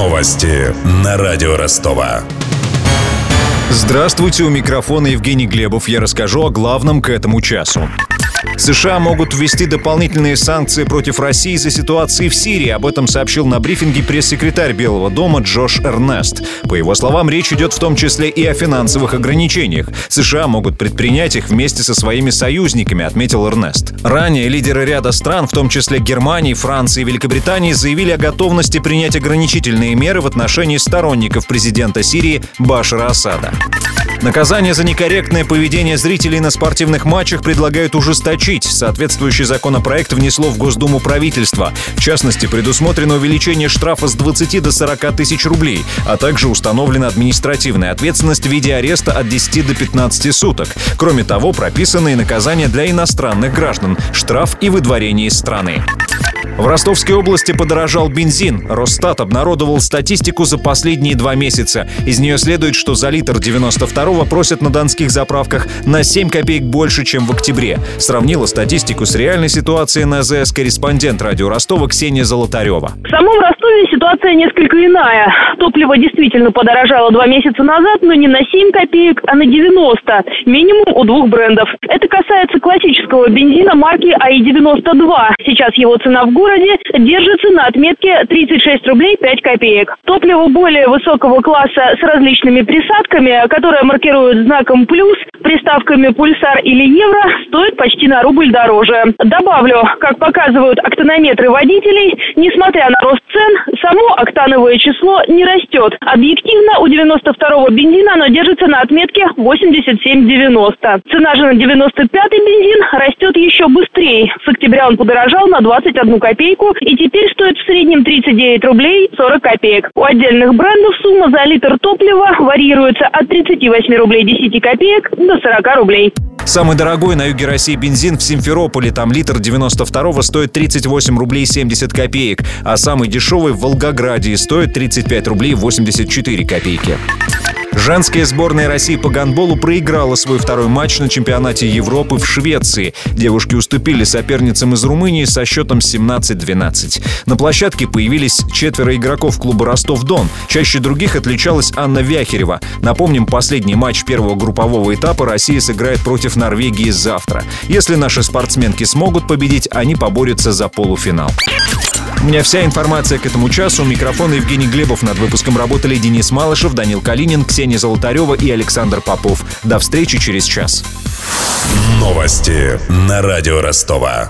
Новости на радио Ростова. Здравствуйте, у микрофона Евгений Глебов. Я расскажу о главном к этому часу. США могут ввести дополнительные санкции против России из-за ситуации в Сирии. Об этом сообщил на брифинге пресс-секретарь Белого дома Джош Эрнест. По его словам, речь идет в том числе и о финансовых ограничениях. США могут предпринять их вместе со своими союзниками, отметил Эрнест. Ранее лидеры ряда стран, в том числе Германии, Франции и Великобритании, заявили о готовности принять ограничительные меры в отношении сторонников президента Сирии Башара Асада. Наказание за некорректное поведение зрителей на спортивных матчах предлагают ужесточить. Соответствующий законопроект внесло в Госдуму правительство. В частности, предусмотрено увеличение штрафа с 20 до 40 тысяч рублей, а также установлена административная ответственность в виде ареста от 10 до 15 суток. Кроме того, прописаны и наказания для иностранных граждан – штраф и выдворение из страны. В Ростовской области подорожал бензин. Росстат обнародовал статистику за последние два месяца. Из нее следует, что за литр 92-го просят на донских заправках на 7 копеек больше, чем в октябре. Сравнила статистику с реальной ситуацией на ЗС корреспондент радио Ростова Ксения Золотарева. В самом Ростове ситуация несколько иная. Топливо действительно подорожало два месяца назад, но не на 7 копеек, а на 90. Минимум у двух брендов. Это касается классического бензина марки АИ-92. Сейчас его цена в городе держится на отметке 36 рублей 5 копеек. Топливо более высокого класса с различными присадками, которые маркируют знаком «плюс», приставками «пульсар» или «евро», стоит почти на рубль дороже. Добавлю, как показывают октонометры водителей, несмотря на рост цен, само октановое число не растет. Объективно у 92-го бензина оно держится на отметке 87,90. Цена же на 95-й бензин растет еще быстрее. С октября он подорожал на 21 копейку и теперь стоит в среднем 39 рублей 40 копеек. У отдельных брендов сумма за литр топлива варьируется от 38 рублей 10 копеек до 40 рублей. Самый дорогой на юге России бензин в Симферополе. Там литр 92-го стоит 38 рублей 70 копеек, а самый дешевый в Волгограде стоит 35 рублей 84 копейки. Женская сборная России по гандболу проиграла свой второй матч на чемпионате Европы в Швеции. Девушки уступили соперницам из Румынии со счетом 17-12. На площадке появились четверо игроков клуба «Ростов-Дон». Чаще других отличалась Анна Вяхерева. Напомним, последний матч первого группового этапа Россия сыграет против Норвегии завтра. Если наши спортсменки смогут победить, они поборются за полуфинал. У меня вся информация к этому часу. У микрофона Евгений Глебов. Над выпуском работали Денис Малышев, Данил Калинин, Ксения Золотарева и Александр Попов. До встречи через час. Новости на радио Ростова.